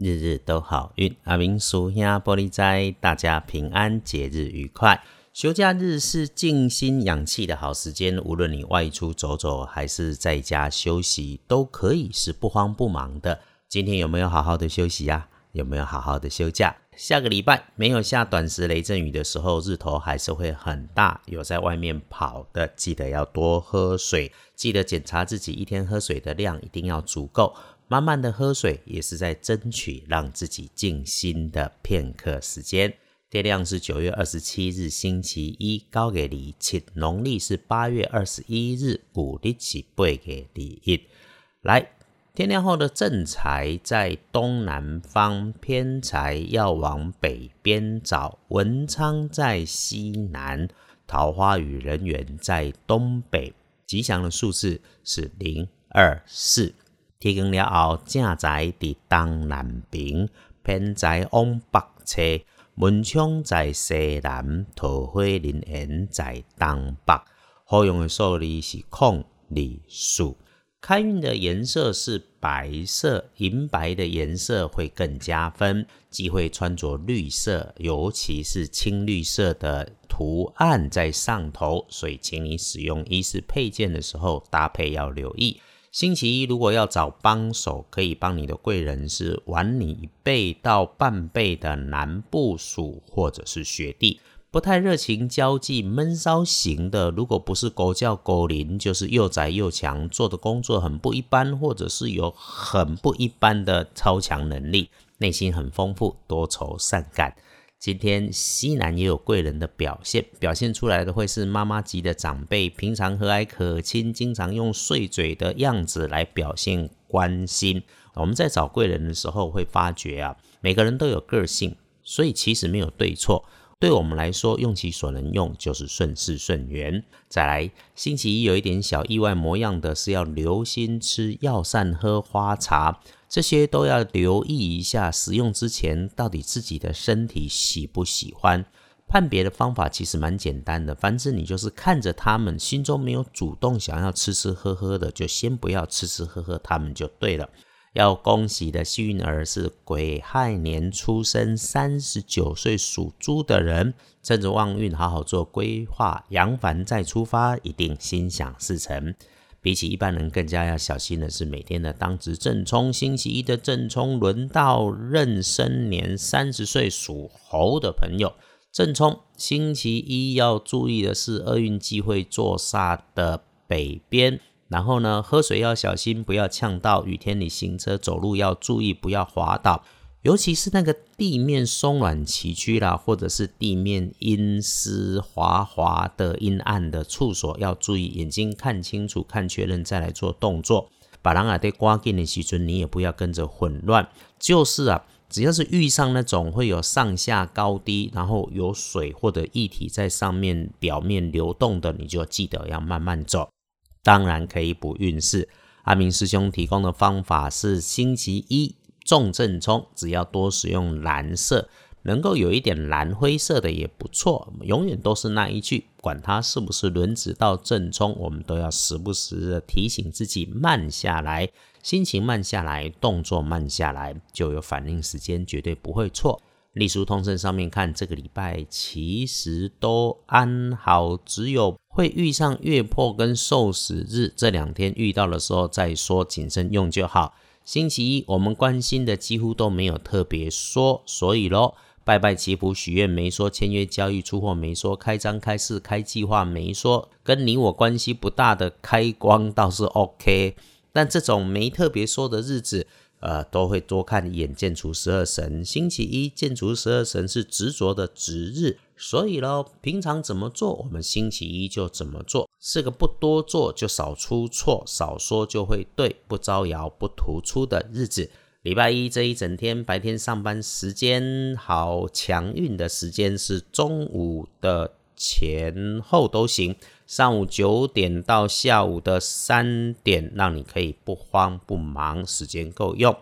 日日都好运。阿明叔兄玻璃斋，大家平安，节日愉快。休假日是静心养气的好时间，无论你外出走走，还是在家休息，都可以是不慌不忙的。今天有没有好好的休息呀？有没有好好的休假？下个礼拜没有下短时雷阵雨的时候，日头还是会很大。有在外面跑的，记得要多喝水，记得检查自己一天喝水的量，一定要足够。慢慢的喝水，也是在争取让自己静心的片刻时间。天亮是九月二十七日星期一，高给离七，农历是八月二十一日，古历是八月第一。来。天亮后的正财在东南方，偏财要往北边找。文昌在西南，桃花与人缘在东北。吉祥的数字是零二四。天光了后，正财在东南边，偏财往北侧。文昌在西南，桃花林园在东北。好用的数字是空二数。开运的颜色是白色，银白的颜色会更加分。忌讳穿着绿色，尤其是青绿色的图案在上头，所以请你使用衣饰配件的时候搭配要留意。星期一如果要找帮手，可以帮你的贵人是晚你一倍到半倍的男部属或者是学弟。不太热情交际、闷骚型的，如果不是狗叫狗灵，就是又宅又强，做的工作很不一般，或者是有很不一般的超强能力，内心很丰富、多愁善感。今天西南也有贵人的表现，表现出来的会是妈妈级的长辈，平常和蔼可亲，经常用碎嘴的样子来表现关心。我们在找贵人的时候会发觉啊，每个人都有个性，所以其实没有对错。对我们来说，用其所能用就是顺势顺缘。再来，星期一有一点小意外模样的是要留心吃药膳、喝花茶，这些都要留意一下。使用之前，到底自己的身体喜不喜欢？判别的方法其实蛮简单的，反正你就是看着他们，心中没有主动想要吃吃喝喝的，就先不要吃吃喝喝他们就对了。要恭喜的幸运儿是癸亥年出生，三十九岁属猪的人，趁着旺运好好做规划，扬帆再出发，一定心想事成。比起一般人更加要小心的是每天的当值正冲，星期一的正冲轮到壬申年三十岁属猴的朋友，正冲星期一要注意的是厄运机会坐煞的北边。然后呢，喝水要小心，不要呛到。雨天你行车走路要注意，不要滑倒。尤其是那个地面松软崎岖啦，或者是地面阴湿滑滑的阴暗的处所，要注意眼睛看清楚，看确认再来做动作。把人耳对刮进的时阵，你也不要跟着混乱。就是啊，只要是遇上那种会有上下高低，然后有水或者液体在上面表面流动的，你就记得要慢慢走。当然可以补运势。阿明师兄提供的方法是：星期一重正冲，只要多使用蓝色，能够有一点蓝灰色的也不错。永远都是那一句，管它是不是轮子到正冲，我们都要时不时的提醒自己慢下来，心情慢下来，动作慢下来，就有反应时间，绝对不会错。隶书通胜上面看，这个礼拜其实都安好，只有会遇上月破跟受死日这两天遇到的时候再说，谨慎用就好。星期一我们关心的几乎都没有特别说，所以咯，拜拜祈福许愿没说，签约交易出货没说，开张开市开计划没说，跟你我关系不大的开光倒是 OK，但这种没特别说的日子。呃，都会多看一眼建除十二神。星期一建除十二神是执着的值日，所以咯，平常怎么做，我们星期一就怎么做，是个不多做就少出错，少说就会对，不招摇不突出的日子。礼拜一这一整天白天上班时间好强运的时间是中午的前后都行。上午九点到下午的三点，让你可以不慌不忙，时间够用。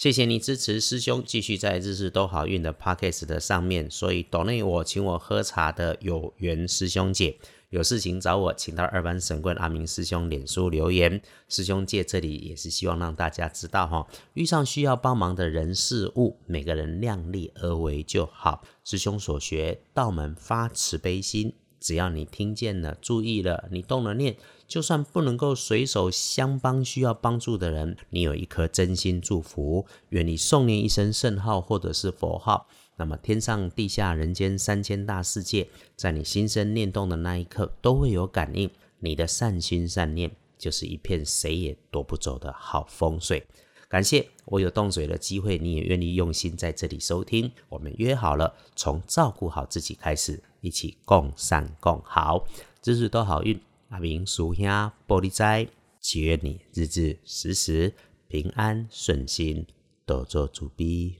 谢谢你支持师兄继续在日日都好运的 Podcast 的上面，所以岛内我请我喝茶的有缘师兄姐，有事情找我，请到二班神棍阿明师兄脸书留言。师兄借这里也是希望让大家知道哈，遇上需要帮忙的人事物，每个人量力而为就好。师兄所学，道门发慈悲心。只要你听见了、注意了，你动了念，就算不能够随手相帮需要帮助的人，你有一颗真心祝福，愿你诵念一声圣号或者是佛号，那么天上地下人间三千大世界，在你心生念动的那一刻，都会有感应。你的善心善念，就是一片谁也夺不走的好风水。感谢我有动嘴的机会，你也愿意用心在这里收听。我们约好了，从照顾好自己开始，一起共善共好，日日都好运。阿明叔兄玻璃斋，祈愿你日日时时平安顺心，多做主逼。